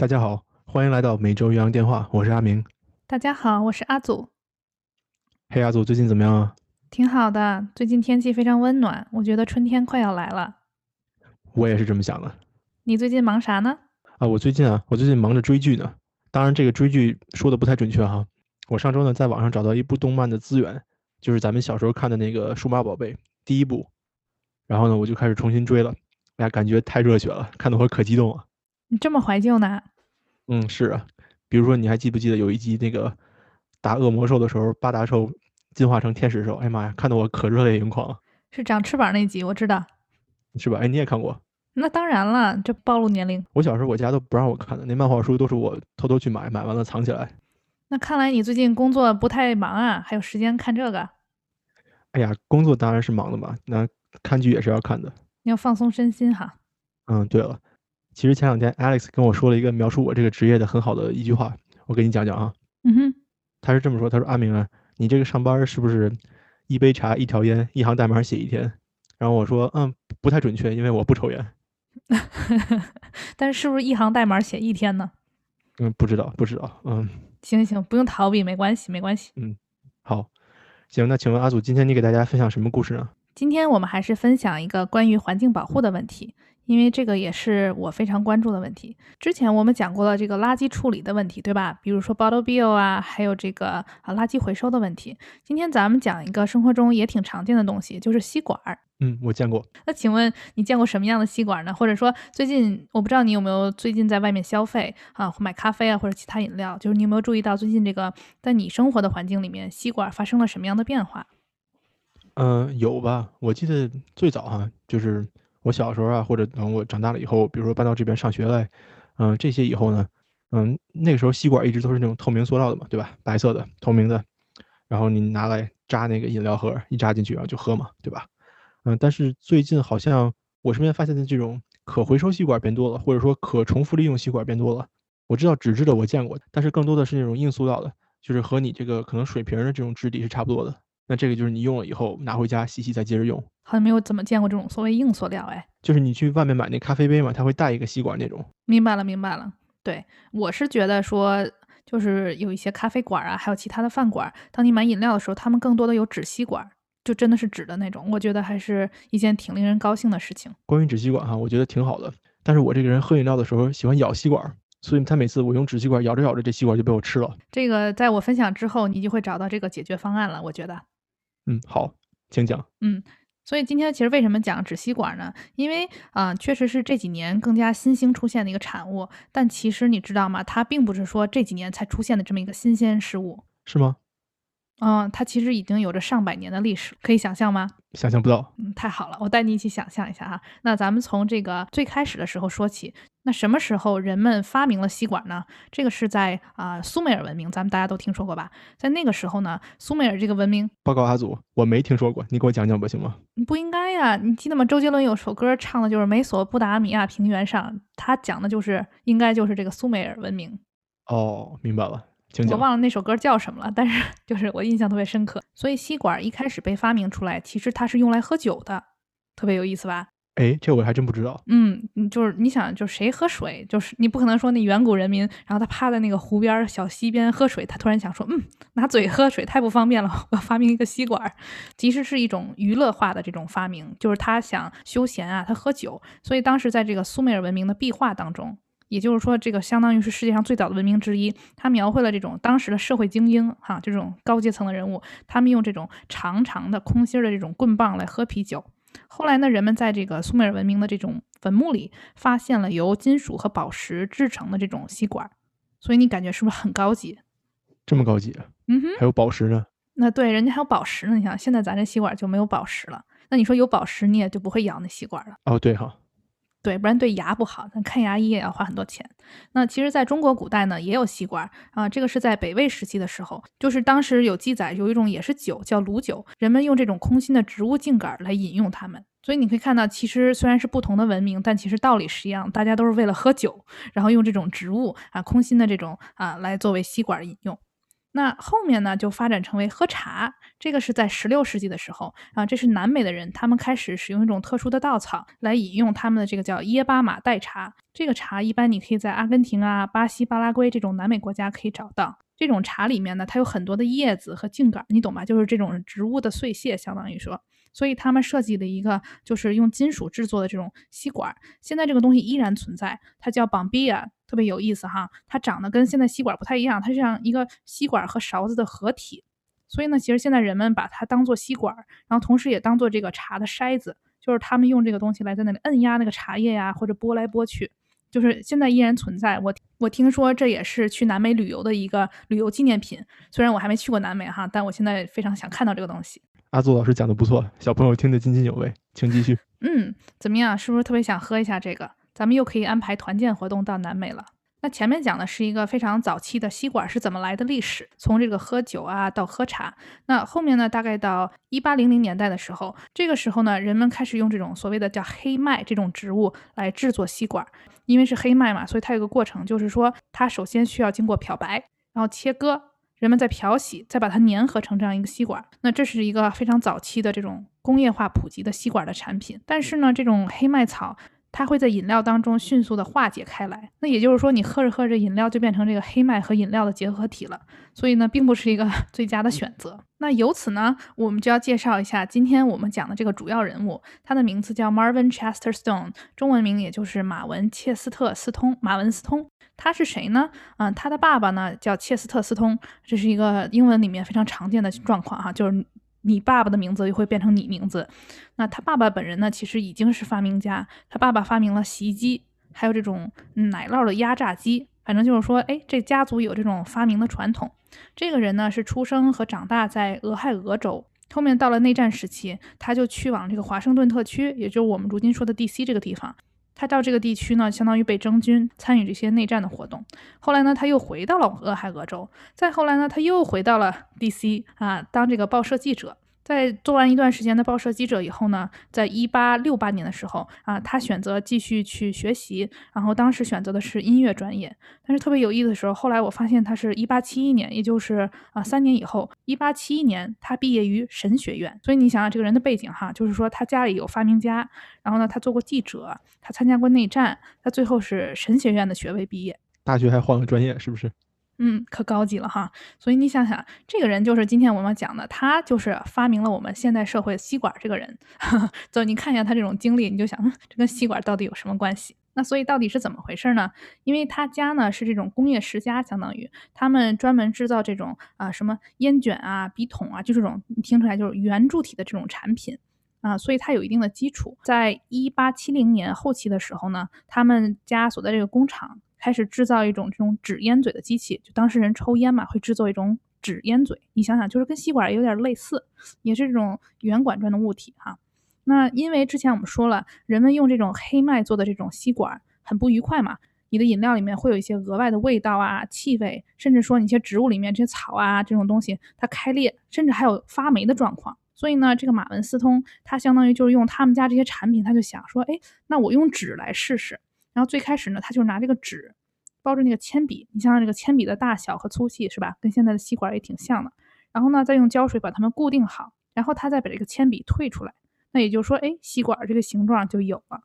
大家好，欢迎来到每周岳阳电话，我是阿明。大家好，我是阿祖。嘿，阿祖，最近怎么样啊？挺好的，最近天气非常温暖，我觉得春天快要来了。我也是这么想的。你最近忙啥呢？啊，我最近啊，我最近忙着追剧呢。当然，这个追剧说的不太准确哈。我上周呢，在网上找到一部动漫的资源，就是咱们小时候看的那个《数码宝贝》第一部，然后呢，我就开始重新追了。哎呀，感觉太热血了，看得我可激动了。你这么怀旧呢？嗯，是啊。比如说，你还记不记得有一集那个打恶魔兽的时候，八达兽进化成天使兽？哎呀妈呀，看得我可热泪盈眶。是长翅膀那集，我知道。是吧？哎，你也看过？那当然了，这暴露年龄。我小时候我家都不让我看的，那漫画书都是我偷偷去买，买完了藏起来。那看来你最近工作不太忙啊，还有时间看这个？哎呀，工作当然是忙的嘛，那看剧也是要看的。你要放松身心哈。嗯，对了，其实前两天 Alex 跟我说了一个描述我这个职业的很好的一句话，我给你讲讲啊。嗯哼，他是这么说，他说：“阿明啊，你这个上班是不是一杯茶、一条烟、一行代码写一天？”然后我说：“嗯，不太准确，因为我不抽烟。”但是是不是一行代码写一天呢？嗯，不知道，不知道。嗯，行行，不用逃避，没关系，没关系。嗯，好，行，那请问阿祖，今天你给大家分享什么故事呢？今天我们还是分享一个关于环境保护的问题。因为这个也是我非常关注的问题。之前我们讲过了这个垃圾处理的问题，对吧？比如说 bottle bill 啊，还有这个啊垃圾回收的问题。今天咱们讲一个生活中也挺常见的东西，就是吸管。嗯，我见过。那请问你见过什么样的吸管呢？或者说最近我不知道你有没有最近在外面消费啊，买咖啡啊或者其他饮料，就是你有没有注意到最近这个在你生活的环境里面，吸管发生了什么样的变化？嗯，有吧？我记得最早哈就是。我小时候啊，或者等我长大了以后，比如说搬到这边上学来，嗯，这些以后呢，嗯，那个时候吸管一直都是那种透明塑料的嘛，对吧？白色的、透明的，然后你拿来扎那个饮料盒，一扎进去然后就喝嘛，对吧？嗯，但是最近好像我身边发现的这种可回收吸管变多了，或者说可重复利用吸管变多了。我知道纸质的我见过，但是更多的是那种硬塑料的，就是和你这个可能水瓶的这种质地是差不多的。那这个就是你用了以后拿回家洗洗再接着用，好像没有怎么见过这种所谓硬塑料哎，就是你去外面买那咖啡杯嘛，它会带一个吸管那种。明白了，明白了。对我是觉得说，就是有一些咖啡馆啊，还有其他的饭馆，当你买饮料的时候，他们更多的有纸吸管，就真的是纸的那种。我觉得还是一件挺令人高兴的事情。关于纸吸管哈，我觉得挺好的。但是我这个人喝饮料的时候喜欢咬吸管，所以他每次我用纸吸管咬着咬着，这吸管就被我吃了。这个在我分享之后，你就会找到这个解决方案了。我觉得。嗯，好，请讲。嗯，所以今天其实为什么讲纸吸管呢？因为啊，确实是这几年更加新兴出现的一个产物。但其实你知道吗？它并不是说这几年才出现的这么一个新鲜事物，是吗？嗯，它其实已经有着上百年的历史，可以想象吗？想象不到。嗯，太好了，我带你一起想象一下哈。那咱们从这个最开始的时候说起。那什么时候人们发明了吸管呢？这个是在啊苏美尔文明，咱们大家都听说过吧？在那个时候呢，苏美尔这个文明，报告阿祖，我没听说过，你给我讲讲吧，行吗？不应该呀，你记得吗？周杰伦有首歌唱的就是美索不达米亚平原上，他讲的就是应该就是这个苏美尔文明。哦，明白了。我忘了那首歌叫什么了，但是就是我印象特别深刻。所以吸管一开始被发明出来，其实它是用来喝酒的，特别有意思吧？哎，这我还真不知道。嗯，就是你想，就是谁喝水，就是你不可能说那远古人民，然后他趴在那个湖边小溪边喝水，他突然想说，嗯，拿嘴喝水太不方便了，我要发明一个吸管。其实是一种娱乐化的这种发明，就是他想休闲啊，他喝酒。所以当时在这个苏美尔文明的壁画当中。也就是说，这个相当于是世界上最早的文明之一。它描绘了这种当时的社会精英，哈，这种高阶层的人物，他们用这种长长的空心的这种棍棒来喝啤酒。后来呢，人们在这个苏美尔文明的这种坟墓里发现了由金属和宝石制成的这种吸管，所以你感觉是不是很高级？这么高级？嗯哼，还有宝石呢？那对，人家还有宝石呢。你想，现在咱这吸管就没有宝石了。那你说有宝石，你也就不会咬那吸管了。哦，对哈。对，不然对牙不好。咱看牙医也要花很多钱。那其实，在中国古代呢，也有吸管啊。这个是在北魏时期的时候，就是当时有记载，有一种也是酒，叫卤酒，人们用这种空心的植物茎秆来饮用它们。所以你可以看到，其实虽然是不同的文明，但其实道理是一样，大家都是为了喝酒，然后用这种植物啊，空心的这种啊，来作为吸管饮用。那后面呢，就发展成为喝茶。这个是在十六世纪的时候啊，这是南美的人，他们开始使用一种特殊的稻草来饮用他们的这个叫耶巴马代茶。这个茶一般你可以在阿根廷啊、巴西、巴拉圭这种南美国家可以找到。这种茶里面呢，它有很多的叶子和茎秆，你懂吧？就是这种植物的碎屑，相当于说。所以他们设计了一个就是用金属制作的这种吸管。现在这个东西依然存在，它叫 Bombia 特别有意思哈。它长得跟现在吸管不太一样，它是像一个吸管和勺子的合体。所以呢，其实现在人们把它当做吸管，然后同时也当做这个茶的筛子，就是他们用这个东西来在那里摁压那个茶叶呀，或者拨来拨去，就是现在依然存在。我我听说这也是去南美旅游的一个旅游纪念品。虽然我还没去过南美哈，但我现在非常想看到这个东西。阿祖老师讲的不错，小朋友听得津津有味，请继续。嗯，怎么样？是不是特别想喝一下这个？咱们又可以安排团建活动到南美了。那前面讲的是一个非常早期的吸管是怎么来的历史，从这个喝酒啊到喝茶。那后面呢，大概到一八零零年代的时候，这个时候呢，人们开始用这种所谓的叫黑麦这种植物来制作吸管，因为是黑麦嘛，所以它有个过程，就是说它首先需要经过漂白，然后切割，人们再漂洗，再把它粘合成这样一个吸管。那这是一个非常早期的这种工业化普及的吸管的产品。但是呢，这种黑麦草。它会在饮料当中迅速的化解开来，那也就是说，你喝着喝着饮料就变成这个黑麦和饮料的结合体了，所以呢，并不是一个 最佳的选择。那由此呢，我们就要介绍一下今天我们讲的这个主要人物，他的名字叫 Marvin Chester Stone，中文名也就是马文切斯特斯通。马文斯通，他是谁呢？嗯，他的爸爸呢叫切斯特斯通，这是一个英文里面非常常见的状况哈，就是。你爸爸的名字就会变成你名字。那他爸爸本人呢？其实已经是发明家。他爸爸发明了洗衣机，还有这种奶酪的压榨机。反正就是说，哎，这家族有这种发明的传统。这个人呢，是出生和长大在俄亥俄州。后面到了内战时期，他就去往这个华盛顿特区，也就是我们如今说的 D.C. 这个地方。他到这个地区呢，相当于被征军，参与这些内战的活动。后来呢，他又回到了俄亥俄州。再后来呢，他又回到了 D.C. 啊，当这个报社记者。在做完一段时间的报社记者以后呢，在一八六八年的时候啊，他选择继续去学习，然后当时选择的是音乐专业。但是特别有意思的时候，后来我发现他是一八七一年，也就是啊三年以后，一八七一年他毕业于神学院。所以你想想这个人的背景哈，就是说他家里有发明家，然后呢他做过记者，他参加过内战，他最后是神学院的学位毕业。大学还换了专业，是不是？嗯，可高级了哈，所以你想想，这个人就是今天我们讲的，他就是发明了我们现代社会吸管这个人。走，你看一下他这种经历，你就想，这跟吸管到底有什么关系？那所以到底是怎么回事呢？因为他家呢是这种工业世家，相当于他们专门制造这种啊什么烟卷啊、笔筒啊，就这种你听出来就是圆柱体的这种产品啊，所以他有一定的基础。在一八七零年后期的时候呢，他们家所在这个工厂。开始制造一种这种纸烟嘴的机器，就当事人抽烟嘛，会制作一种纸烟嘴。你想想，就是跟吸管有点类似，也是这种圆管状的物体哈。那因为之前我们说了，人们用这种黑麦做的这种吸管很不愉快嘛，你的饮料里面会有一些额外的味道啊、气味，甚至说你一些植物里面这些草啊这种东西它开裂，甚至还有发霉的状况。所以呢，这个马文斯通他相当于就是用他们家这些产品，他就想说，哎，那我用纸来试试。然后最开始呢，他就拿这个纸包着那个铅笔，你想想这个铅笔的大小和粗细是吧？跟现在的吸管也挺像的。然后呢，再用胶水把它们固定好，然后他再把这个铅笔退出来，那也就是说，哎，吸管这个形状就有了。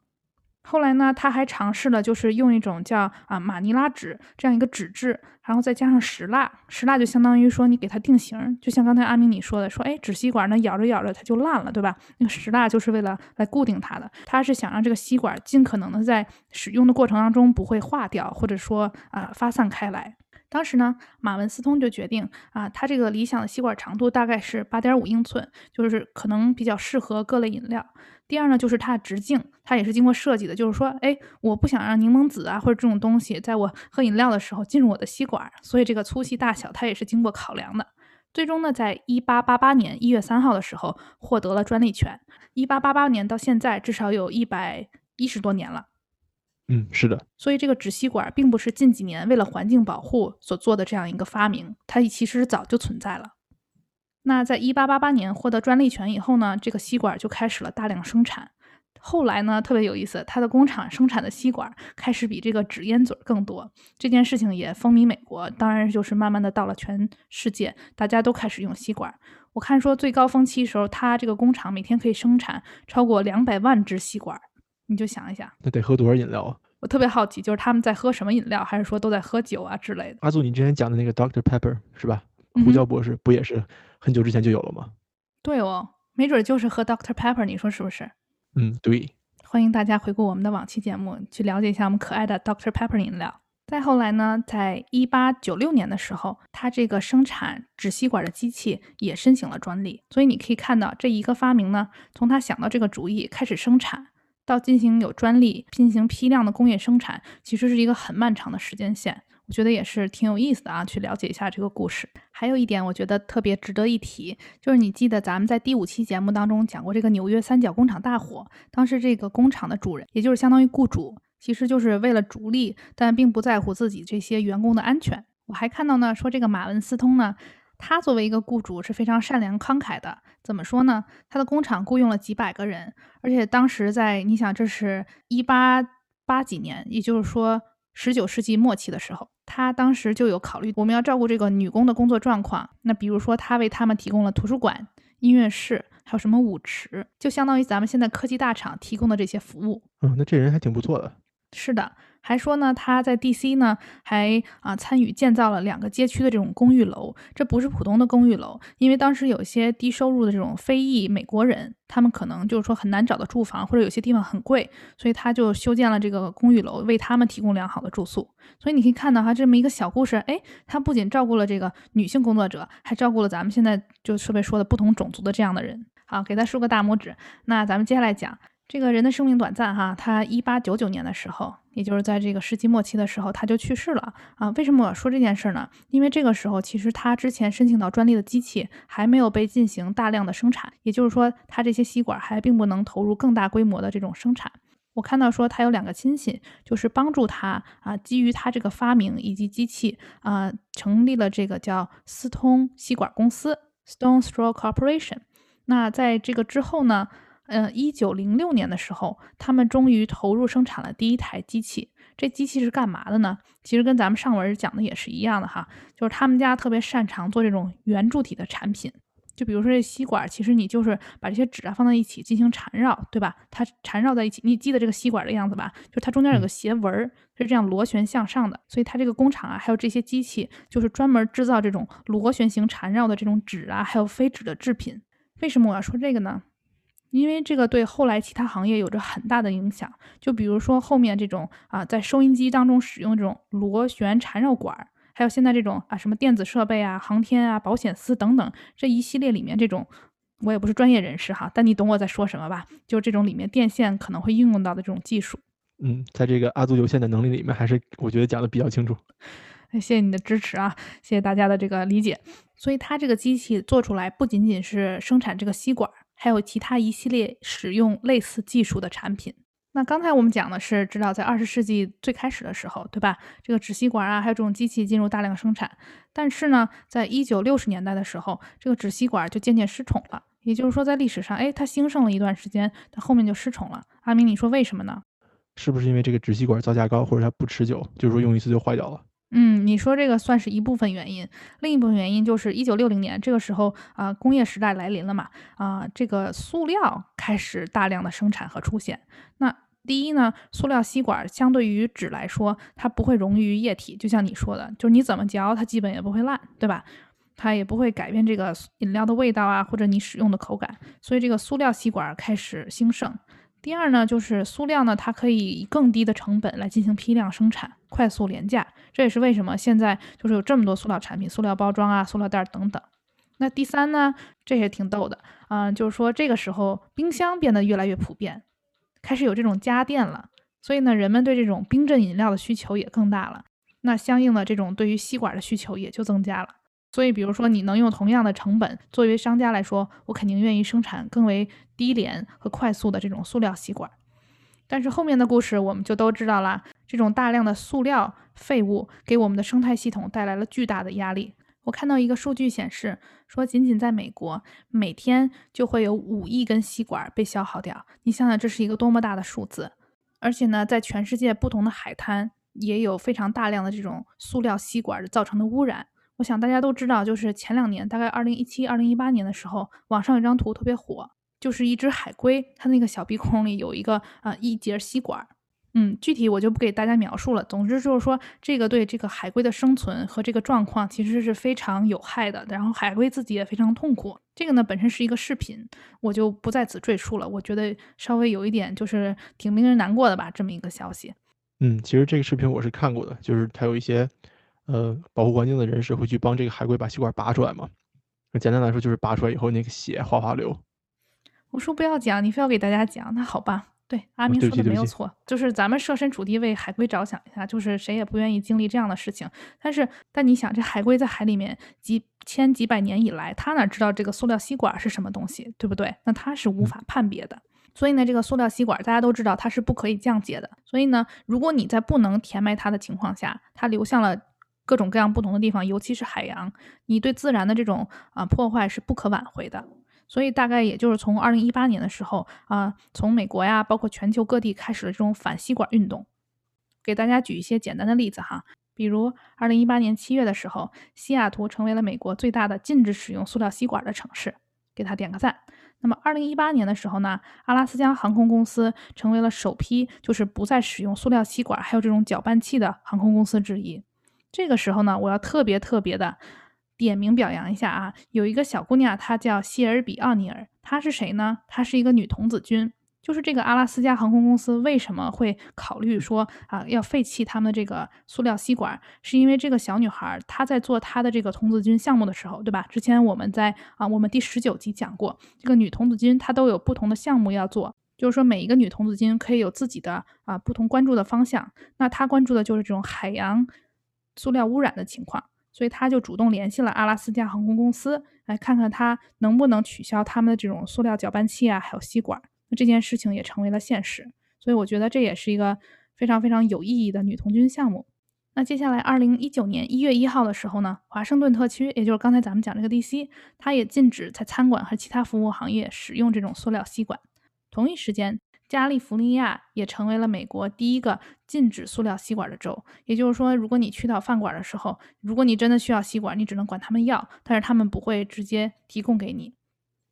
后来呢，他还尝试了，就是用一种叫啊马尼拉纸这样一个纸质，然后再加上石蜡，石蜡就相当于说你给它定型，就像刚才阿明你说的，说哎纸吸管呢咬着咬着它就烂了，对吧？那个石蜡就是为了来固定它的，他是想让这个吸管尽可能的在使用的过程当中不会化掉，或者说啊发散开来。当时呢，马文斯通就决定啊，他这个理想的吸管长度大概是八点五英寸，就是可能比较适合各类饮料。第二呢，就是它的直径，它也是经过设计的，就是说，哎，我不想让柠檬籽啊或者这种东西在我喝饮料的时候进入我的吸管，所以这个粗细大小它也是经过考量的。最终呢，在一八八八年一月三号的时候获得了专利权。一八八八年到现在至少有一百一十多年了。嗯，是的。所以这个纸吸管并不是近几年为了环境保护所做的这样一个发明，它其实早就存在了。那在一八八八年获得专利权以后呢，这个吸管就开始了大量生产。后来呢，特别有意思，它的工厂生产的吸管开始比这个纸烟嘴更多。这件事情也风靡美国，当然就是慢慢的到了全世界，大家都开始用吸管。我看说最高峰期时候，它这个工厂每天可以生产超过两百万支吸管，你就想一想，那得喝多少饮料啊？我特别好奇，就是他们在喝什么饮料，还是说都在喝酒啊之类的？阿祖，你之前讲的那个 Doctor Pepper 是吧？胡椒博士不也是很久之前就有了吗？对哦，没准就是喝 Doctor Pepper，你说是不是？嗯，对。欢迎大家回顾我们的往期节目，去了解一下我们可爱的 Doctor Pepper 饮料。再后来呢，在一八九六年的时候，它这个生产纸吸管的机器也申请了专利。所以你可以看到，这一个发明呢，从他想到这个主意开始生产，到进行有专利、进行批量的工业生产，其实是一个很漫长的时间线。我觉得也是挺有意思的啊，去了解一下这个故事。还有一点，我觉得特别值得一提，就是你记得咱们在第五期节目当中讲过这个纽约三角工厂大火，当时这个工厂的主人，也就是相当于雇主，其实就是为了逐利，但并不在乎自己这些员工的安全。我还看到呢，说这个马文斯通呢，他作为一个雇主是非常善良慷慨的。怎么说呢？他的工厂雇佣了几百个人，而且当时在你想，这是一八八几年，也就是说十九世纪末期的时候，他当时就有考虑我们要照顾这个女工的工作状况。那比如说，他为他们提供了图书馆、音乐室，还有什么舞池，就相当于咱们现在科技大厂提供的这些服务。嗯，那这人还挺不错的。是的，还说呢，他在 DC 呢，还啊参与建造了两个街区的这种公寓楼。这不是普通的公寓楼，因为当时有些低收入的这种非裔美国人，他们可能就是说很难找到住房，或者有些地方很贵，所以他就修建了这个公寓楼，为他们提供良好的住宿。所以你可以看到他这么一个小故事，哎，他不仅照顾了这个女性工作者，还照顾了咱们现在就特别说的不同种族的这样的人。好，给他竖个大拇指。那咱们接下来讲。这个人的生命短暂哈，他一八九九年的时候，也就是在这个世纪末期的时候，他就去世了啊。为什么我说这件事呢？因为这个时候其实他之前申请到专利的机器还没有被进行大量的生产，也就是说，他这些吸管还并不能投入更大规模的这种生产。我看到说他有两个亲戚，就是帮助他啊，基于他这个发明以及机器啊，成立了这个叫斯通吸管公司 （Stone Straw Corporation）。那在这个之后呢？嗯，一九零六年的时候，他们终于投入生产了第一台机器。这机器是干嘛的呢？其实跟咱们上文讲的也是一样的哈，就是他们家特别擅长做这种圆柱体的产品。就比如说这吸管，其实你就是把这些纸啊放在一起进行缠绕，对吧？它缠绕在一起，你记得这个吸管的样子吧？就它中间有个斜纹儿，是这样螺旋向上的。所以它这个工厂啊，还有这些机器，就是专门制造这种螺旋形缠绕的这种纸啊，还有非纸的制品。为什么我要说这个呢？因为这个对后来其他行业有着很大的影响，就比如说后面这种啊，在收音机当中使用这种螺旋缠绕管，还有现在这种啊什么电子设备啊、航天啊、保险丝等等这一系列里面，这种我也不是专业人士哈，但你懂我在说什么吧？就这种里面电线可能会应用到的这种技术。嗯，在这个阿祖有限的能力里面，还是我觉得讲的比较清楚。谢谢你的支持啊，谢谢大家的这个理解。所以它这个机器做出来不仅仅是生产这个吸管。还有其他一系列使用类似技术的产品。那刚才我们讲的是，知道在二十世纪最开始的时候，对吧？这个纸吸管啊，还有这种机器进入大量生产。但是呢，在一九六十年代的时候，这个纸吸管就渐渐失宠了。也就是说，在历史上，哎，它兴盛了一段时间，它后面就失宠了。阿明，你说为什么呢？是不是因为这个纸吸管造价高，或者它不持久，就是说用一次就坏掉了？嗯，你说这个算是一部分原因，另一部分原因就是一九六零年这个时候啊，工业时代来临了嘛，啊，这个塑料开始大量的生产和出现。那第一呢，塑料吸管相对于纸来说，它不会溶于液体，就像你说的，就是你怎么嚼它基本也不会烂，对吧？它也不会改变这个饮料的味道啊，或者你使用的口感，所以这个塑料吸管开始兴盛。第二呢，就是塑料呢，它可以以更低的成本来进行批量生产，快速廉价。这也是为什么现在就是有这么多塑料产品、塑料包装啊、塑料袋等等。那第三呢，这也挺逗的啊，就是说这个时候冰箱变得越来越普遍，开始有这种家电了，所以呢，人们对这种冰镇饮料的需求也更大了。那相应的这种对于吸管的需求也就增加了。所以，比如说，你能用同样的成本，作为商家来说，我肯定愿意生产更为低廉和快速的这种塑料吸管。但是后面的故事我们就都知道了，这种大量的塑料废物给我们的生态系统带来了巨大的压力。我看到一个数据显示，说仅仅在美国，每天就会有五亿根吸管被消耗掉。你想想，这是一个多么大的数字！而且呢，在全世界不同的海滩也有非常大量的这种塑料吸管造成的污染。我想大家都知道，就是前两年，大概二零一七、二零一八年的时候，网上有张图特别火，就是一只海龟，它那个小鼻孔里有一个啊一节吸管。嗯，具体我就不给大家描述了。总之就是说，这个对这个海龟的生存和这个状况其实是非常有害的。然后海龟自己也非常痛苦。这个呢本身是一个视频，我就不在此赘述了。我觉得稍微有一点就是挺令人难过的吧，这么一个消息。嗯，其实这个视频我是看过的，就是它有一些呃保护环境的人士会去帮这个海龟把吸管拔出来嘛。简单来说就是拔出来以后那个血哗哗流。我说不要讲，你非要给大家讲，那好吧。对，阿明说的没有错，就是咱们设身处地为海龟着想一下，就是谁也不愿意经历这样的事情。但是，但你想，这海龟在海里面几千几百年以来，它哪知道这个塑料吸管是什么东西，对不对？那它是无法判别的。所以呢，这个塑料吸管大家都知道它是不可以降解的。所以呢，如果你在不能填埋它的情况下，它流向了各种各样不同的地方，尤其是海洋，你对自然的这种啊破坏是不可挽回的。所以大概也就是从二零一八年的时候啊，从美国呀，包括全球各地开始了这种反吸管运动。给大家举一些简单的例子哈，比如二零一八年七月的时候，西雅图成为了美国最大的禁止使用塑料吸管的城市，给他点个赞。那么二零一八年的时候呢，阿拉斯加航空公司成为了首批就是不再使用塑料吸管还有这种搅拌器的航空公司之一。这个时候呢，我要特别特别的。点名表扬一下啊！有一个小姑娘，她叫谢尔比奥尼尔，她是谁呢？她是一个女童子军。就是这个阿拉斯加航空公司为什么会考虑说啊要废弃他们的这个塑料吸管？是因为这个小女孩她在做她的这个童子军项目的时候，对吧？之前我们在啊我们第十九集讲过，这个女童子军她都有不同的项目要做，就是说每一个女童子军可以有自己的啊不同关注的方向。那她关注的就是这种海洋塑料污染的情况。所以他就主动联系了阿拉斯加航空公司，来看看他能不能取消他们的这种塑料搅拌器啊，还有吸管。那这件事情也成为了现实。所以我觉得这也是一个非常非常有意义的女童军项目。那接下来，二零一九年一月一号的时候呢，华盛顿特区，也就是刚才咱们讲这个 DC，它也禁止在餐馆和其他服务行业使用这种塑料吸管。同一时间。加利福尼亚也成为了美国第一个禁止塑料吸管的州。也就是说，如果你去到饭馆的时候，如果你真的需要吸管，你只能管他们要，但是他们不会直接提供给你。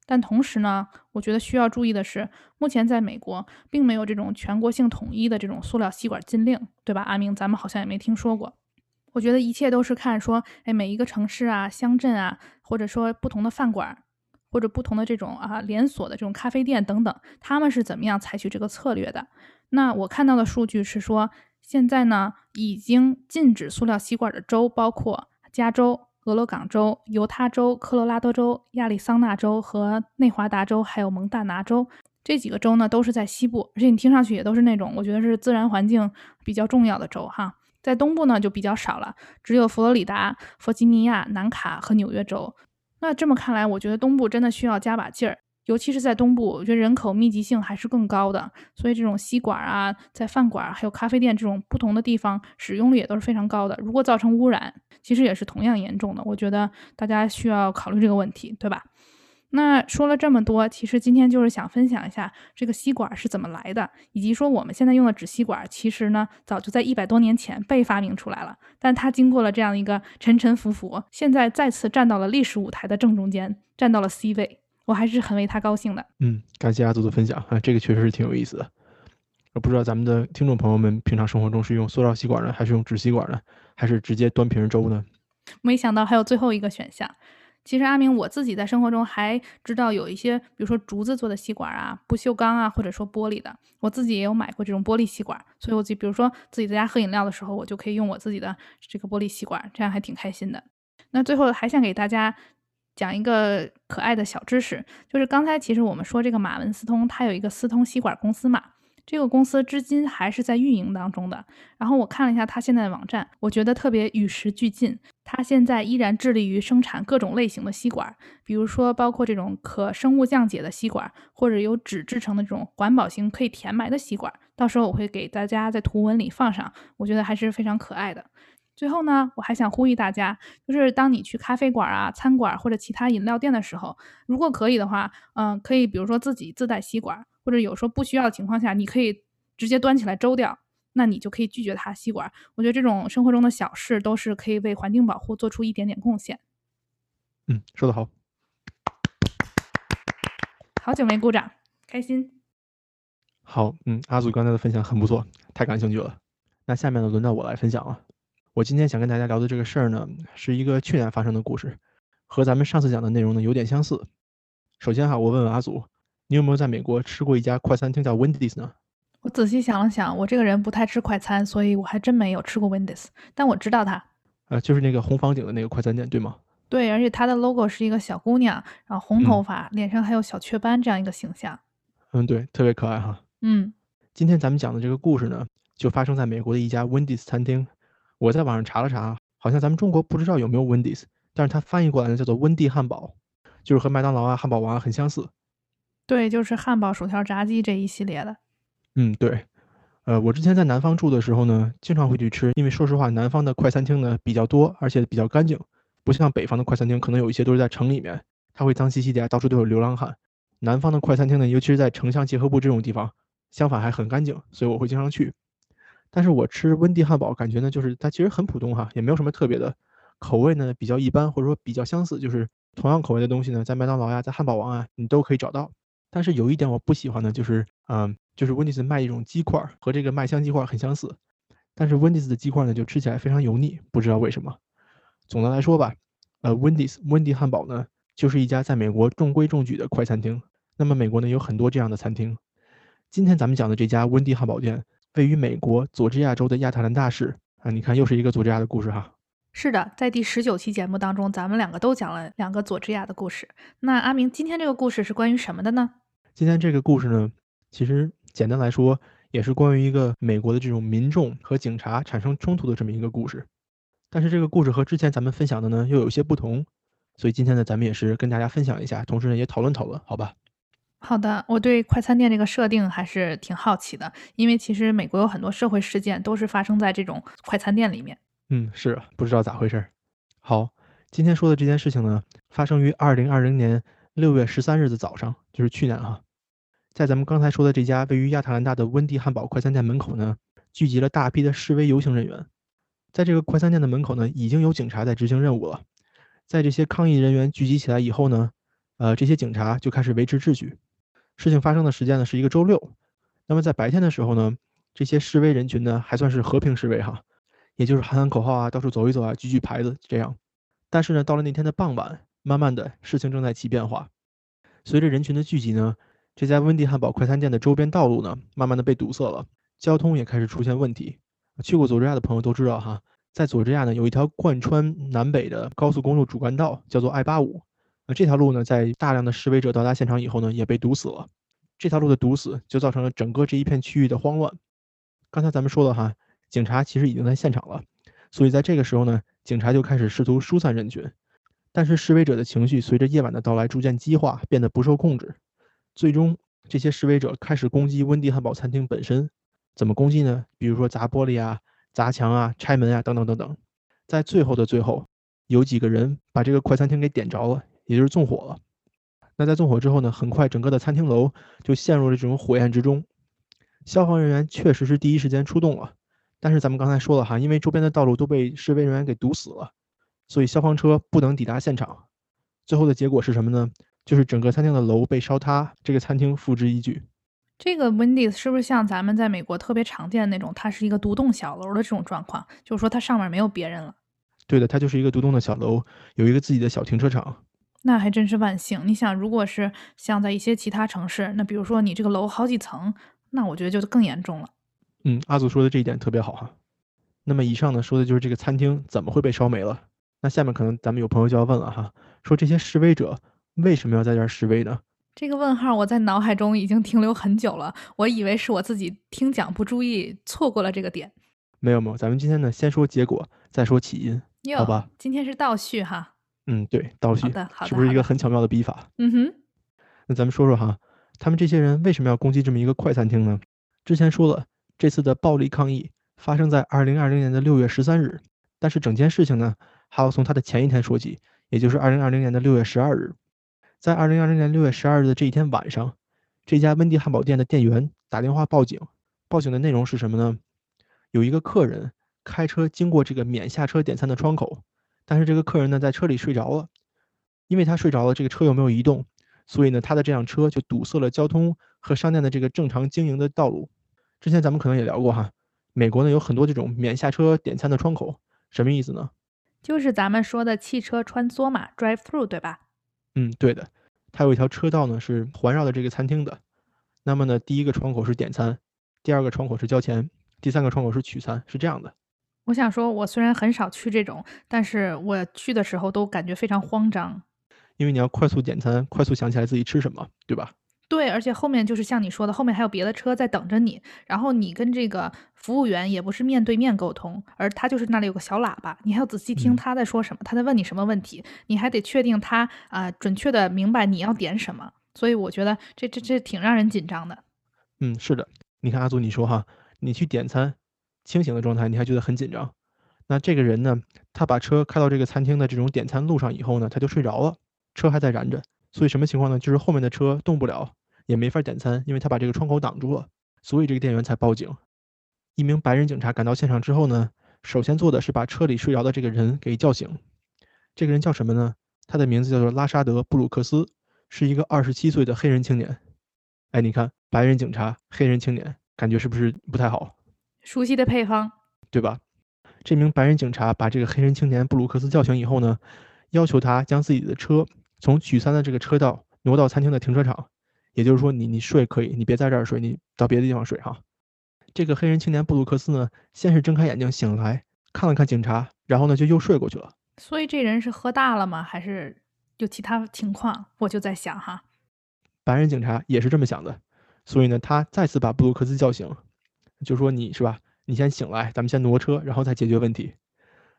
但同时呢，我觉得需要注意的是，目前在美国并没有这种全国性统一的这种塑料吸管禁令，对吧？阿明，咱们好像也没听说过。我觉得一切都是看说，哎，每一个城市啊、乡镇啊，或者说不同的饭馆。或者不同的这种啊连锁的这种咖啡店等等，他们是怎么样采取这个策略的？那我看到的数据是说，现在呢已经禁止塑料吸管的州包括加州、俄勒冈州、犹他州、科罗拉多州、亚利桑那州和内华达州，还有蒙大拿州这几个州呢都是在西部，而且你听上去也都是那种我觉得是自然环境比较重要的州哈。在东部呢就比较少了，只有佛罗里达、弗吉尼亚、南卡和纽约州。那这么看来，我觉得东部真的需要加把劲儿，尤其是在东部，我觉得人口密集性还是更高的，所以这种吸管啊，在饭馆还有咖啡店这种不同的地方使用率也都是非常高的。如果造成污染，其实也是同样严重的。我觉得大家需要考虑这个问题，对吧？那说了这么多，其实今天就是想分享一下这个吸管是怎么来的，以及说我们现在用的纸吸管，其实呢早就在一百多年前被发明出来了，但它经过了这样一个沉沉浮浮，现在再次站到了历史舞台的正中间，站到了 C 位，我还是很为他高兴的。嗯，感谢阿祖的分享啊，这个确实是挺有意思的。我不知道咱们的听众朋友们平常生活中是用塑料吸管呢，还是用纸吸管呢，还是直接端瓶粥呢？没想到还有最后一个选项。其实阿明，我自己在生活中还知道有一些，比如说竹子做的吸管啊，不锈钢啊，或者说玻璃的，我自己也有买过这种玻璃吸管，所以我就比如说自己在家喝饮料的时候，我就可以用我自己的这个玻璃吸管，这样还挺开心的。那最后还想给大家讲一个可爱的小知识，就是刚才其实我们说这个马文斯通，它有一个斯通吸管公司嘛。这个公司至今还是在运营当中的。然后我看了一下它现在的网站，我觉得特别与时俱进。它现在依然致力于生产各种类型的吸管，比如说包括这种可生物降解的吸管，或者由纸制成的这种环保型可以填埋的吸管。到时候我会给大家在图文里放上，我觉得还是非常可爱的。最后呢，我还想呼吁大家，就是当你去咖啡馆啊、餐馆或者其他饮料店的时候，如果可以的话，嗯、可以比如说自己自带吸管，或者有时候不需要的情况下，你可以直接端起来周掉，那你就可以拒绝它吸管。我觉得这种生活中的小事都是可以为环境保护做出一点点贡献。嗯，说得好。好久没鼓掌，开心。好，嗯，阿祖刚才的分享很不错，太感兴趣了。那下面呢，轮到我来分享了。我今天想跟大家聊的这个事儿呢，是一个去年发生的故事，和咱们上次讲的内容呢有点相似。首先哈，我问问阿祖，你有没有在美国吃过一家快餐厅叫 Wendy's 呢？我仔细想了想，我这个人不太吃快餐，所以我还真没有吃过 Wendy's，但我知道它。呃，就是那个红房顶的那个快餐店，对吗？对，而且它的 logo 是一个小姑娘，然后红头发，脸上还有小雀斑这样一个形象。嗯，对，特别可爱哈。嗯，今天咱们讲的这个故事呢，就发生在美国的一家 Wendy's 餐厅。我在网上查了查，好像咱们中国不知道有没有 Wendy's，但是它翻译过来呢叫做温蒂汉堡，就是和麦当劳啊、汉堡王啊很相似。对，就是汉堡、薯条、炸鸡这一系列的。嗯，对。呃，我之前在南方住的时候呢，经常会去吃，因为说实话，南方的快餐厅呢比较多，而且比较干净，不像北方的快餐厅，可能有一些都是在城里面，它会脏兮兮的，到处都有流浪汉。南方的快餐厅呢，尤其是在城乡结合部这种地方，相反还很干净，所以我会经常去。但是我吃温蒂汉堡，感觉呢就是它其实很普通哈，也没有什么特别的，口味呢比较一般，或者说比较相似，就是同样口味的东西呢，在麦当劳呀，在汉堡王啊，你都可以找到。但是有一点我不喜欢的，就是嗯，就是温蒂斯卖一种鸡块，和这个麦香鸡块很相似，但是温蒂斯的鸡块呢就吃起来非常油腻，不知道为什么。总的来说吧，呃，温蒂斯温蒂汉堡呢就是一家在美国中规中矩的快餐厅。那么美国呢有很多这样的餐厅，今天咱们讲的这家温蒂汉堡店位于美国佐治亚州的亚特兰大市啊，你看又是一个佐治亚的故事哈。是的，在第十九期节目当中，咱们两个都讲了两个佐治亚的故事。那阿明，今天这个故事是关于什么的呢？今天这个故事呢，其实简单来说，也是关于一个美国的这种民众和警察产生冲突的这么一个故事。但是这个故事和之前咱们分享的呢又有一些不同，所以今天呢咱们也是跟大家分享一下，同时呢也讨论讨论，好吧？好的，我对快餐店这个设定还是挺好奇的，因为其实美国有很多社会事件都是发生在这种快餐店里面。嗯，是不知道咋回事。好，今天说的这件事情呢，发生于二零二零年六月十三日的早上，就是去年哈，在咱们刚才说的这家位于亚特兰大的温蒂汉堡快餐店门口呢，聚集了大批的示威游行人员。在这个快餐店的门口呢，已经有警察在执行任务了。在这些抗议人员聚集起来以后呢，呃，这些警察就开始维持秩序。事情发生的时间呢是一个周六，那么在白天的时候呢，这些示威人群呢还算是和平示威哈，也就是喊喊口号啊，到处走一走啊，举举牌子这样。但是呢，到了那天的傍晚，慢慢的事情正在起变化。随着人群的聚集呢，这家温蒂汉堡快餐店的周边道路呢，慢慢的被堵塞了，交通也开始出现问题。去过佐治亚的朋友都知道哈，在佐治亚呢有一条贯穿南北的高速公路主干道，叫做 I 八五。那这条路呢，在大量的示威者到达现场以后呢，也被堵死了。这条路的堵死，就造成了整个这一片区域的慌乱。刚才咱们说了哈，警察其实已经在现场了，所以在这个时候呢，警察就开始试图疏散人群。但是示威者的情绪随着夜晚的到来逐渐激化，变得不受控制。最终，这些示威者开始攻击温蒂汉堡餐厅本身。怎么攻击呢？比如说砸玻璃啊、砸墙啊、拆门啊，等等等等。在最后的最后，有几个人把这个快餐厅给点着了，也就是纵火了。那在纵火之后呢，很快整个的餐厅楼就陷入了这种火焰之中。消防人员确实是第一时间出动了，但是咱们刚才说了哈，因为周边的道路都被示威人员给堵死了，所以消防车不能抵达现场。最后的结果是什么呢？就是整个餐厅的楼被烧塌，这个餐厅付之一炬。这个 Wendy's 是不是像咱们在美国特别常见的那种，它是一个独栋小楼的这种状况？就是说它上面没有别人了。对的，它就是一个独栋的小楼，有一个自己的小停车场。那还真是万幸。你想，如果是像在一些其他城市，那比如说你这个楼好几层，那我觉得就更严重了。嗯，阿祖说的这一点特别好哈。那么以上呢说的就是这个餐厅怎么会被烧没了。那下面可能咱们有朋友就要问了哈，说这些示威者为什么要在这儿示威呢？这个问号我在脑海中已经停留很久了，我以为是我自己听讲不注意错过了这个点。没有没有，咱们今天呢先说结果，再说起因，好吧？今天是倒叙哈。嗯，对，倒叙，是不是一个很巧妙的笔法？嗯哼。那咱们说说哈，他们这些人为什么要攻击这么一个快餐厅呢？之前说了，这次的暴力抗议发生在二零二零年的六月十三日，但是整件事情呢，还要从他的前一天说起，也就是二零二零年的六月十二日。在二零二零年六月十二日的这一天晚上，这家温蒂汉堡店的店员打电话报警。报警的内容是什么呢？有一个客人开车经过这个免下车点餐的窗口，但是这个客人呢在车里睡着了。因为他睡着了，这个车又没有移动，所以呢他的这辆车就堵塞了交通和商店的这个正常经营的道路。之前咱们可能也聊过哈，美国呢有很多这种免下车点餐的窗口，什么意思呢？就是咱们说的汽车穿梭嘛，drive through，对吧？嗯，对的。它有一条车道呢是环绕着这个餐厅的。那么呢，第一个窗口是点餐，第二个窗口是交钱，第三个窗口是取餐，是这样的。我想说，我虽然很少去这种，但是我去的时候都感觉非常慌张，因为你要快速点餐，快速想起来自己吃什么，对吧？对，而且后面就是像你说的，后面还有别的车在等着你，然后你跟这个服务员也不是面对面沟通，而他就是那里有个小喇叭，你还要仔细听他在说什么，他在问你什么问题，你还得确定他啊准确的明白你要点什么，所以我觉得这这这挺让人紧张的。嗯，是的，你看阿祖，你说哈，你去点餐，清醒的状态你还觉得很紧张，那这个人呢，他把车开到这个餐厅的这种点餐路上以后呢，他就睡着了，车还在燃着，所以什么情况呢？就是后面的车动不了。也没法点餐，因为他把这个窗口挡住了，所以这个店员才报警。一名白人警察赶到现场之后呢，首先做的是把车里睡着的这个人给叫醒。这个人叫什么呢？他的名字叫做拉沙德·布鲁克斯，是一个二十七岁的黑人青年。哎，你看，白人警察、黑人青年，感觉是不是不太好？熟悉的配方，对吧？这名白人警察把这个黑人青年布鲁克斯叫醒以后呢，要求他将自己的车从取餐的这个车道挪到餐厅的停车场。也就是说，你你睡可以，你别在这儿睡，你到别的地方睡哈。这个黑人青年布鲁克斯呢，先是睁开眼睛醒来，看了看警察，然后呢就又睡过去了。所以这人是喝大了吗？还是有其他情况？我就在想哈。白人警察也是这么想的，所以呢，他再次把布鲁克斯叫醒，就说你是吧？你先醒来，咱们先挪车，然后再解决问题。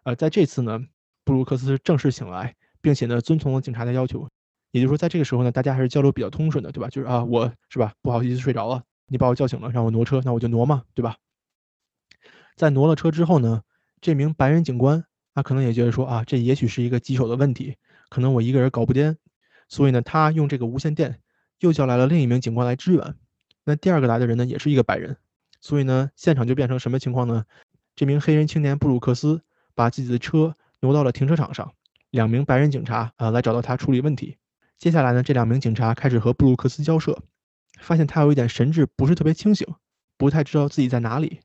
呃，在这次呢，布鲁克斯正式醒来，并且呢遵从了警察的要求。也就是说，在这个时候呢，大家还是交流比较通顺的，对吧？就是啊，我是吧，不好意思睡着了，你把我叫醒了，让我挪车，那我就挪嘛，对吧？在挪了车之后呢，这名白人警官他可能也觉得说啊，这也许是一个棘手的问题，可能我一个人搞不掂，所以呢，他用这个无线电又叫来了另一名警官来支援。那第二个来的人呢，也是一个白人，所以呢，现场就变成什么情况呢？这名黑人青年布鲁克斯把自己的车挪到了停车场上，两名白人警察啊来找到他处理问题。接下来呢，这两名警察开始和布鲁克斯交涉，发现他有一点神志不是特别清醒，不太知道自己在哪里。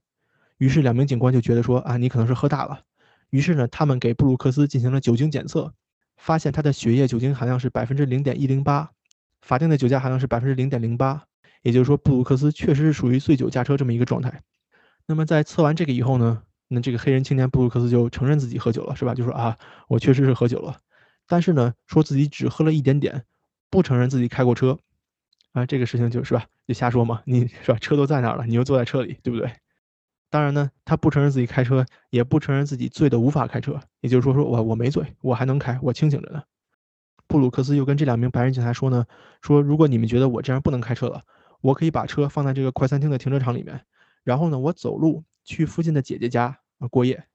于是两名警官就觉得说啊，你可能是喝大了。于是呢，他们给布鲁克斯进行了酒精检测，发现他的血液酒精含量是百分之零点一零八，法定的酒驾含量是百分之零点零八。也就是说，布鲁克斯确实是属于醉酒驾车这么一个状态。那么在测完这个以后呢，那这个黑人青年布鲁克斯就承认自己喝酒了，是吧？就说啊，我确实是喝酒了。但是呢，说自己只喝了一点点，不承认自己开过车，啊，这个事情就是吧，就瞎说嘛，你是吧？车都在那儿了，你又坐在车里，对不对？当然呢，他不承认自己开车，也不承认自己醉的无法开车，也就是说，说我我没醉，我还能开，我清醒着呢。布鲁克斯又跟这两名白人警察说呢，说如果你们觉得我这样不能开车了，我可以把车放在这个快餐厅的停车场里面，然后呢，我走路去附近的姐姐家啊过夜，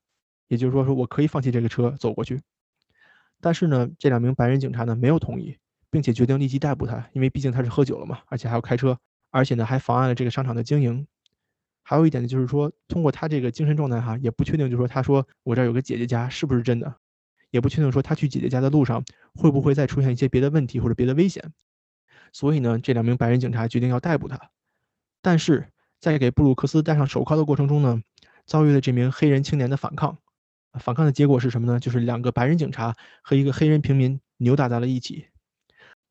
也就是说，说我可以放弃这个车走过去。但是呢，这两名白人警察呢没有同意，并且决定立即逮捕他，因为毕竟他是喝酒了嘛，而且还要开车，而且呢还妨碍了这个商场的经营。还有一点呢，就是说通过他这个精神状态哈，也不确定，就是说他说我这儿有个姐姐家是不是真的，也不确定说他去姐姐家的路上会不会再出现一些别的问题或者别的危险。所以呢，这两名白人警察决定要逮捕他。但是在给布鲁克斯戴上手铐的过程中呢，遭遇了这名黑人青年的反抗。反抗的结果是什么呢？就是两个白人警察和一个黑人平民扭打在了一起。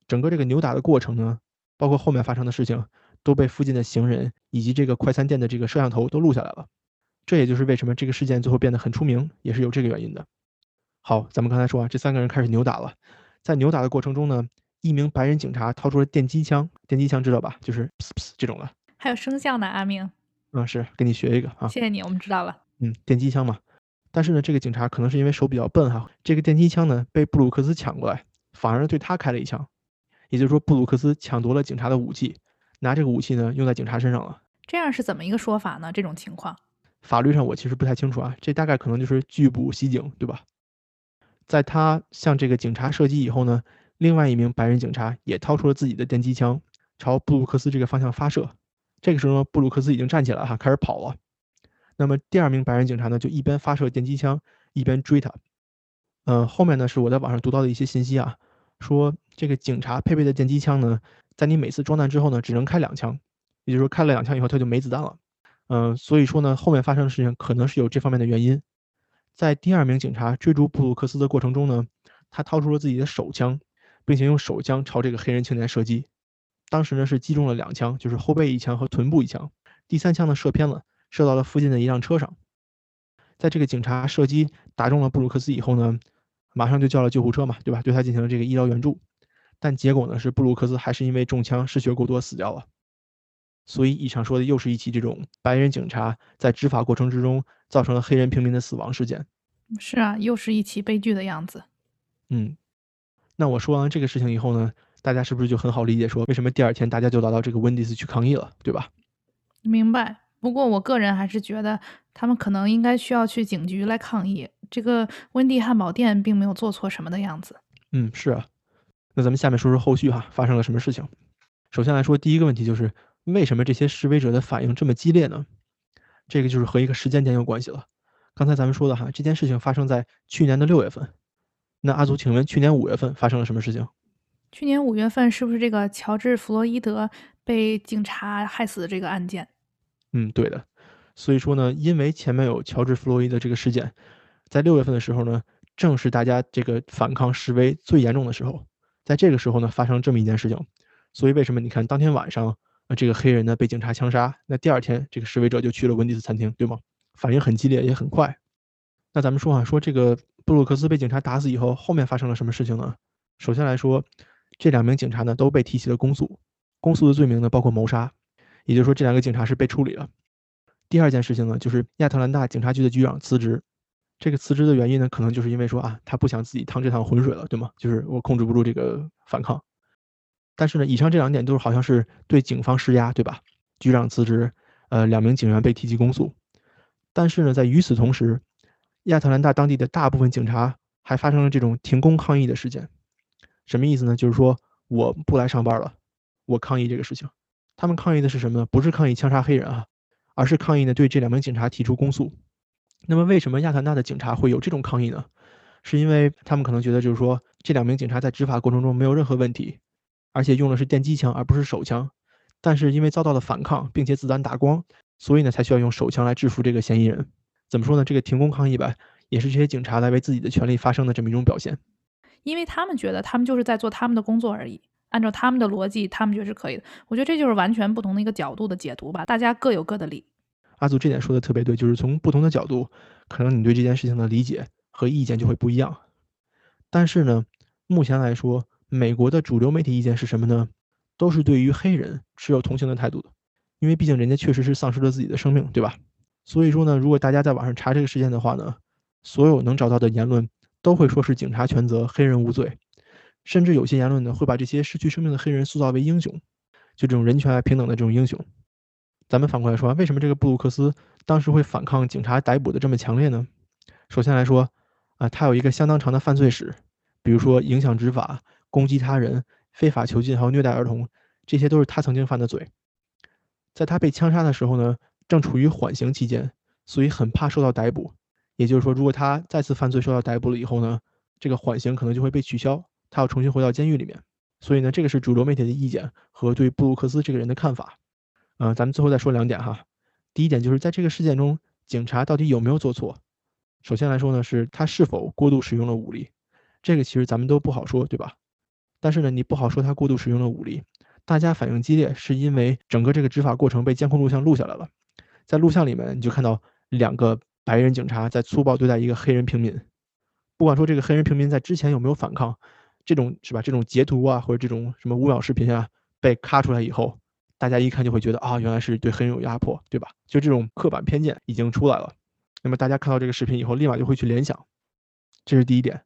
整个这个扭打的过程呢，包括后面发生的事情，都被附近的行人以及这个快餐店的这个摄像头都录下来了。这也就是为什么这个事件最后变得很出名，也是有这个原因的。好，咱们刚才说啊，这三个人开始扭打了。在扭打的过程中呢，一名白人警察掏出了电击枪，电击枪知道吧？就是这种的。还有声效呢，阿明。嗯，是，给你学一个啊。谢谢你，我们知道了。嗯，电击枪嘛。但是呢，这个警察可能是因为手比较笨哈，这个电击枪呢被布鲁克斯抢过来，反而对他开了一枪，也就是说布鲁克斯抢夺了警察的武器，拿这个武器呢用在警察身上了。这样是怎么一个说法呢？这种情况，法律上我其实不太清楚啊，这大概可能就是拒捕袭警，对吧？在他向这个警察射击以后呢，另外一名白人警察也掏出了自己的电击枪，朝布鲁克斯这个方向发射。这个时候呢，布鲁克斯已经站起来哈，开始跑了。那么第二名白人警察呢，就一边发射电击枪，一边追他。嗯，后面呢是我在网上读到的一些信息啊，说这个警察配备的电击枪呢，在你每次装弹之后呢，只能开两枪，也就是说开了两枪以后他就没子弹了。嗯，所以说呢，后面发生的事情可能是有这方面的原因。在第二名警察追逐布鲁克斯的过程中呢，他掏出了自己的手枪，并且用手枪朝这个黑人青年射击。当时呢是击中了两枪，就是后背一枪和臀部一枪，第三枪呢射偏了，射到了附近的一辆车上。在这个警察射击打中了布鲁克斯以后呢，马上就叫了救护车嘛，对吧？对他进行了这个医疗援助，但结果呢是布鲁克斯还是因为中枪失血过多死掉了。所以以上说的又是一起这种白人警察在执法过程之中造成了黑人平民的死亡事件。是啊，又是一起悲剧的样子。嗯，那我说完这个事情以后呢？大家是不是就很好理解？说为什么第二天大家就来到这个温迪斯去抗议了，对吧？明白。不过我个人还是觉得，他们可能应该需要去警局来抗议。这个温蒂汉堡店并没有做错什么的样子。嗯，是啊。那咱们下面说说后续哈，发生了什么事情？首先来说，第一个问题就是为什么这些示威者的反应这么激烈呢？这个就是和一个时间点有关系了。刚才咱们说的哈，这件事情发生在去年的六月份。那阿祖，请问去年五月份发生了什么事情？去年五月份是不是这个乔治·弗洛伊德被警察害死的这个案件？嗯，对的。所以说呢，因为前面有乔治·弗洛伊德这个事件，在六月份的时候呢，正是大家这个反抗示威最严重的时候。在这个时候呢，发生这么一件事情。所以为什么你看当天晚上，呃，这个黑人呢被警察枪杀，那第二天这个示威者就去了温迪斯餐厅，对吗？反应很激烈，也很快。那咱们说啊，说这个布鲁克斯被警察打死以后，后面发生了什么事情呢？首先来说。这两名警察呢都被提起了公诉，公诉的罪名呢包括谋杀，也就是说这两个警察是被处理了。第二件事情呢就是亚特兰大警察局的局长辞职，这个辞职的原因呢可能就是因为说啊他不想自己趟这趟浑水了，对吗？就是我控制不住这个反抗。但是呢以上这两点都是好像是对警方施压，对吧？局长辞职，呃两名警员被提起公诉。但是呢在与此同时，亚特兰大当地的大部分警察还发生了这种停工抗议的事件。什么意思呢？就是说我不来上班了，我抗议这个事情。他们抗议的是什么呢？不是抗议枪杀黑人啊，而是抗议呢对这两名警察提出公诉。那么为什么亚特兰大的警察会有这种抗议呢？是因为他们可能觉得就是说这两名警察在执法过程中没有任何问题，而且用的是电击枪而不是手枪。但是因为遭到了反抗，并且子弹打光，所以呢才需要用手枪来制服这个嫌疑人。怎么说呢？这个停工抗议吧，也是这些警察来为自己的权利发声的这么一种表现。因为他们觉得他们就是在做他们的工作而已，按照他们的逻辑，他们觉得是可以的。我觉得这就是完全不同的一个角度的解读吧，大家各有各的理。阿祖这点说的特别对，就是从不同的角度，可能你对这件事情的理解和意见就会不一样。但是呢，目前来说，美国的主流媒体意见是什么呢？都是对于黑人持有同情的态度的，因为毕竟人家确实是丧失了自己的生命，对吧？所以说呢，如果大家在网上查这个事件的话呢，所有能找到的言论。都会说是警察全责，黑人无罪，甚至有些言论呢会把这些失去生命的黑人塑造为英雄，就这种人权平等的这种英雄。咱们反过来说，为什么这个布鲁克斯当时会反抗警察逮捕的这么强烈呢？首先来说，啊，他有一个相当长的犯罪史，比如说影响执法、攻击他人、非法囚禁还有虐待儿童，这些都是他曾经犯的罪。在他被枪杀的时候呢，正处于缓刑期间，所以很怕受到逮捕。也就是说，如果他再次犯罪受到逮捕了以后呢，这个缓刑可能就会被取消，他要重新回到监狱里面。所以呢，这个是主流媒体的意见和对布鲁克斯这个人的看法。嗯，咱们最后再说两点哈。第一点就是在这个事件中，警察到底有没有做错？首先来说呢，是他是否过度使用了武力？这个其实咱们都不好说，对吧？但是呢，你不好说他过度使用了武力。大家反应激烈，是因为整个这个执法过程被监控录像录下来了。在录像里面，你就看到两个。白人警察在粗暴对待一个黑人平民，不管说这个黑人平民在之前有没有反抗，这种是吧？这种截图啊，或者这种什么勿扰视频啊，被咔出来以后，大家一看就会觉得啊，原来是对黑人有压迫，对吧？就这种刻板偏见已经出来了。那么大家看到这个视频以后，立马就会去联想，这是第一点。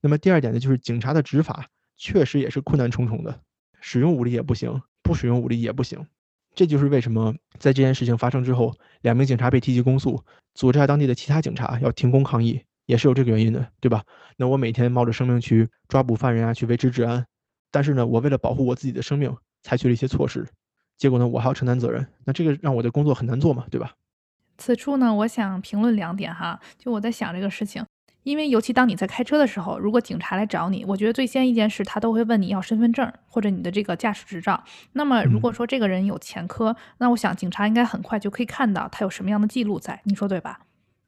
那么第二点呢，就是警察的执法确实也是困难重重的，使用武力也不行，不使用武力也不行。这就是为什么在这件事情发生之后，两名警察被提起公诉，组织下当地的其他警察要停工抗议，也是有这个原因的，对吧？那我每天冒着生命去抓捕犯人啊，去维持治安，但是呢，我为了保护我自己的生命，采取了一些措施，结果呢，我还要承担责任，那这个让我的工作很难做嘛，对吧？此处呢，我想评论两点哈，就我在想这个事情。因为尤其当你在开车的时候，如果警察来找你，我觉得最先一件事，他都会问你要身份证或者你的这个驾驶执照。那么如果说这个人有前科，那我想警察应该很快就可以看到他有什么样的记录在，你说对吧？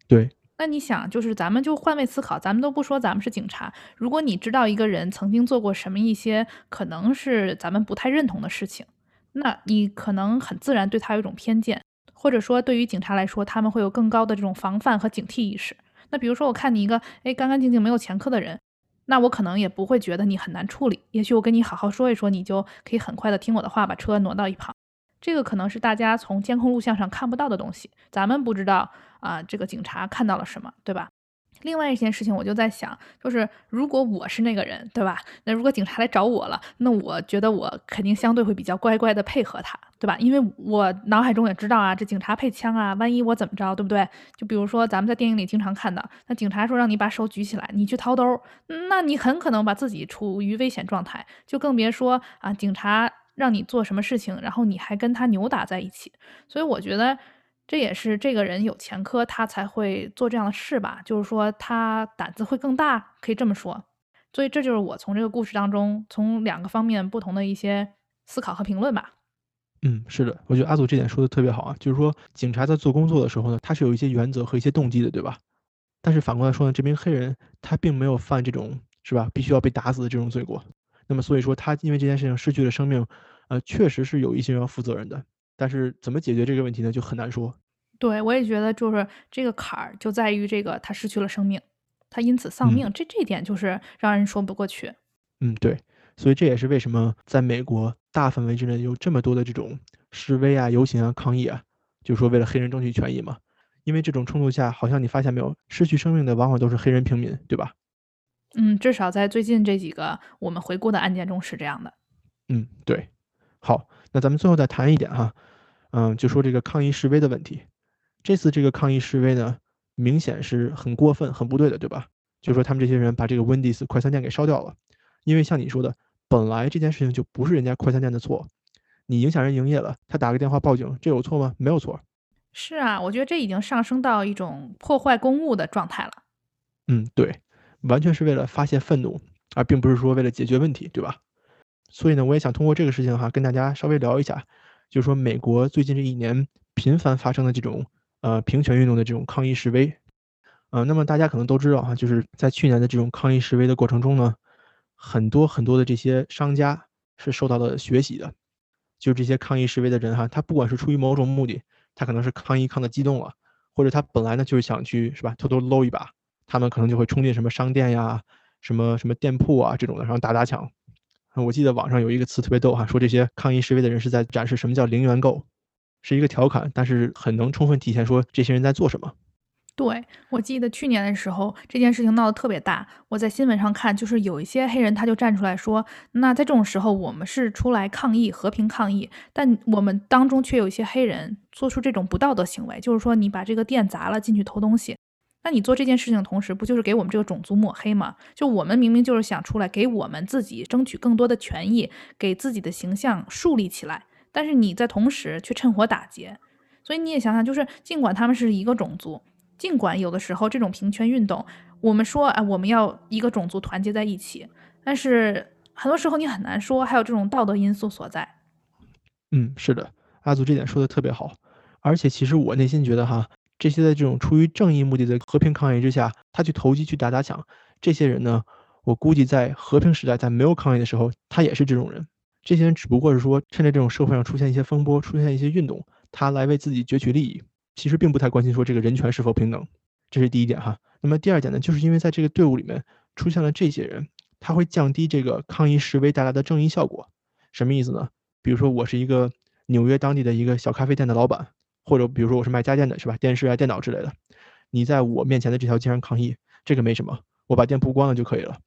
对。那你想，就是咱们就换位思考，咱们都不说咱们是警察，如果你知道一个人曾经做过什么一些可能是咱们不太认同的事情，那你可能很自然对他有一种偏见，或者说对于警察来说，他们会有更高的这种防范和警惕意识。那比如说，我看你一个哎干干净净没有前科的人，那我可能也不会觉得你很难处理。也许我跟你好好说一说，你就可以很快的听我的话，把车挪到一旁。这个可能是大家从监控录像上看不到的东西，咱们不知道啊，这个警察看到了什么，对吧？另外一件事情，我就在想，就是如果我是那个人，对吧？那如果警察来找我了，那我觉得我肯定相对会比较乖乖的配合他，对吧？因为我脑海中也知道啊，这警察配枪啊，万一我怎么着，对不对？就比如说咱们在电影里经常看到，那警察说让你把手举起来，你去掏兜，那你很可能把自己处于危险状态，就更别说啊，警察让你做什么事情，然后你还跟他扭打在一起。所以我觉得。这也是这个人有前科，他才会做这样的事吧？就是说他胆子会更大，可以这么说。所以这就是我从这个故事当中，从两个方面不同的一些思考和评论吧。嗯，是的，我觉得阿祖这点说的特别好啊，就是说警察在做工作的时候呢，他是有一些原则和一些动机的，对吧？但是反过来说呢，这名黑人他并没有犯这种是吧，必须要被打死的这种罪过。那么所以说他因为这件事情失去了生命，呃，确实是有一些人要负责任的。但是怎么解决这个问题呢？就很难说。对，我也觉得就是这个坎儿就在于这个他失去了生命，他因此丧命，这这点就是让人说不过去。嗯，对，所以这也是为什么在美国大范围之内有这么多的这种示威啊、游行啊、抗议啊，就是说为了黑人争取权益嘛。因为这种冲突下，好像你发现没有，失去生命的往往都是黑人平民，对吧？嗯，至少在最近这几个我们回顾的案件中是这样的。嗯，对。好，那咱们最后再谈一点哈，嗯，就说这个抗议示威的问题。这次这个抗议示威呢，明显是很过分、很不对的，对吧？就说他们这些人把这个 Wendy's 快餐店给烧掉了，因为像你说的，本来这件事情就不是人家快餐店的错，你影响人营业了，他打个电话报警，这有错吗？没有错。是啊，我觉得这已经上升到一种破坏公务的状态了。嗯，对，完全是为了发泄愤怒，而并不是说为了解决问题，对吧？所以呢，我也想通过这个事情哈，跟大家稍微聊一下，就是说美国最近这一年频繁发生的这种。呃，平权运动的这种抗议示威，呃，那么大家可能都知道哈，就是在去年的这种抗议示威的过程中呢，很多很多的这些商家是受到了学习的，就这些抗议示威的人哈，他不管是出于某种目的，他可能是抗议抗的激动了，或者他本来呢就是想去是吧，偷偷搂一把，他们可能就会冲进什么商店呀、什么什么店铺啊这种的，然后打打抢。我记得网上有一个词特别逗哈，说这些抗议示威的人是在展示什么叫零元购。是一个调侃，但是很能充分体现说这些人在做什么。对我记得去年的时候，这件事情闹得特别大。我在新闻上看，就是有一些黑人他就站出来说：“那在这种时候，我们是出来抗议，和平抗议，但我们当中却有一些黑人做出这种不道德行为，就是说你把这个店砸了进去偷东西，那你做这件事情的同时，不就是给我们这个种族抹黑吗？就我们明明就是想出来给我们自己争取更多的权益，给自己的形象树立起来。”但是你在同时却趁火打劫，所以你也想想，就是尽管他们是一个种族，尽管有的时候这种平权运动，我们说啊我们要一个种族团结在一起，但是很多时候你很难说还有这种道德因素所在。嗯，是的，阿祖这点说的特别好，而且其实我内心觉得哈，这些在这种出于正义目的的和平抗议之下，他去投机去打打抢，这些人呢，我估计在和平时代，在没有抗议的时候，他也是这种人。这些人只不过是说，趁着这种社会上出现一些风波，出现一些运动，他来为自己攫取利益，其实并不太关心说这个人权是否平等。这是第一点哈。那么第二点呢，就是因为在这个队伍里面出现了这些人，他会降低这个抗议示威带来的正义效果。什么意思呢？比如说我是一个纽约当地的一个小咖啡店的老板，或者比如说我是卖家电的，是吧？电视啊、电脑之类的，你在我面前的这条街上抗议，这个没什么，我把店铺关了就可以了。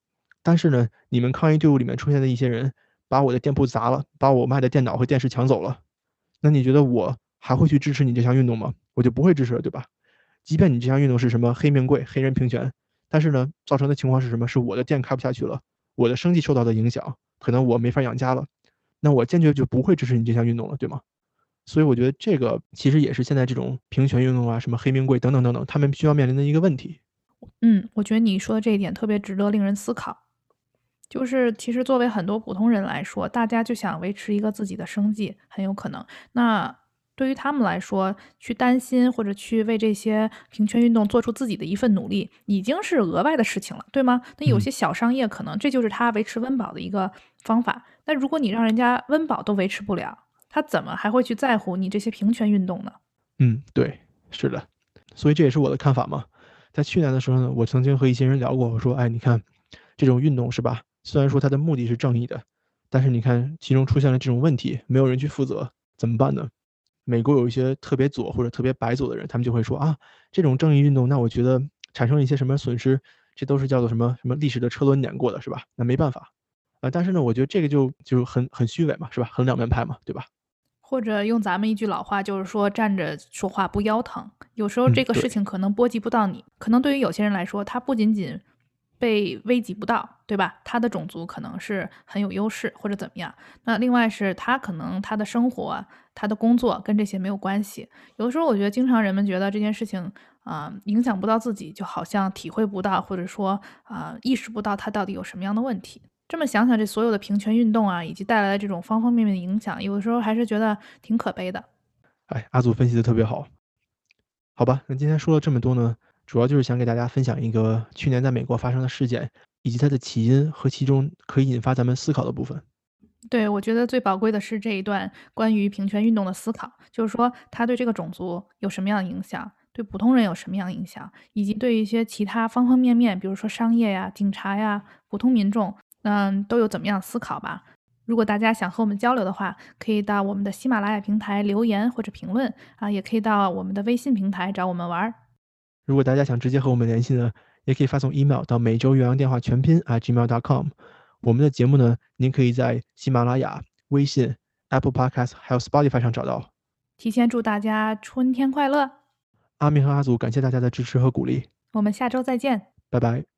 但是呢，你们抗议队伍里面出现的一些人。把我的店铺砸了，把我卖的电脑和电视抢走了，那你觉得我还会去支持你这项运动吗？我就不会支持了，对吧？即便你这项运动是什么黑命贵、黑人平权，但是呢，造成的情况是什么？是我的店开不下去了，我的生计受到的影响，可能我没法养家了，那我坚决就不会支持你这项运动了，对吗？所以我觉得这个其实也是现在这种平权运动啊，什么黑命贵等等等等，他们需要面临的一个问题。嗯，我觉得你说的这一点特别值得令人思考。就是其实作为很多普通人来说，大家就想维持一个自己的生计，很有可能。那对于他们来说，去担心或者去为这些平权运动做出自己的一份努力，已经是额外的事情了，对吗？那有些小商业可能这就是他维持温饱的一个方法。那如果你让人家温饱都维持不了，他怎么还会去在乎你这些平权运动呢？嗯，对，是的。所以这也是我的看法嘛。在去年的时候呢，我曾经和一些人聊过，我说：“哎，你看这种运动是吧？虽然说他的目的是正义的，但是你看其中出现了这种问题，没有人去负责，怎么办呢？”美国有一些特别左或者特别白左的人，他们就会说：“啊，这种正义运动，那我觉得产生了一些什么损失，这都是叫做什么什么历史的车轮碾过的，是吧？那没办法啊。但是呢，我觉得这个就就很很虚伪嘛，是吧？很两面派嘛，对吧？”或者用咱们一句老话，就是说站着说话不腰疼。有时候这个事情可能波及不到你，可能对于有些人来说，他不仅仅被危及不到，对吧？他的种族可能是很有优势，或者怎么样。那另外是他可能他的生活、他的工作跟这些没有关系。有的时候我觉得，经常人们觉得这件事情啊影响不到自己，就好像体会不到，或者说啊意识不到他到底有什么样的问题。这么想想，这所有的平权运动啊，以及带来的这种方方面面的影响，有的时候还是觉得挺可悲的。哎，阿祖分析的特别好，好吧？那今天说了这么多呢，主要就是想给大家分享一个去年在美国发生的事件，以及它的起因和其中可以引发咱们思考的部分。对，我觉得最宝贵的是这一段关于平权运动的思考，就是说它对这个种族有什么样的影响，对普通人有什么样的影响，以及对一些其他方方面面，比如说商业呀、警察呀、普通民众。嗯，都有怎么样思考吧？如果大家想和我们交流的话，可以到我们的喜马拉雅平台留言或者评论啊，也可以到我们的微信平台找我们玩儿。如果大家想直接和我们联系呢，也可以发送 email 到每周岳阳电话全拼啊 gmail.com。我们的节目呢，您可以在喜马拉雅、微信、Apple Podcast 还有 Spotify 上找到。提前祝大家春天快乐！阿明和阿祖，感谢大家的支持和鼓励。我们下周再见，拜拜。